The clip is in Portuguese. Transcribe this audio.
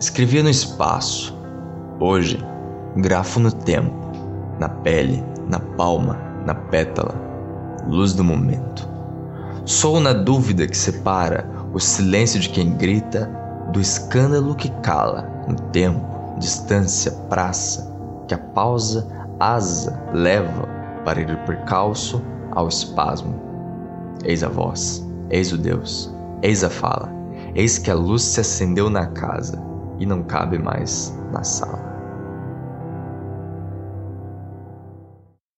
Escrevia no espaço. Hoje, grafo no tempo, na pele, na palma, na pétala, luz do momento. Sou na dúvida que separa o silêncio de quem grita do escândalo que cala no tempo, distância, praça, que a pausa, asa, leva para ir percalço ao espasmo. Eis a voz, eis o Deus, eis a fala, eis que a luz se acendeu na casa e não cabe mais na sala.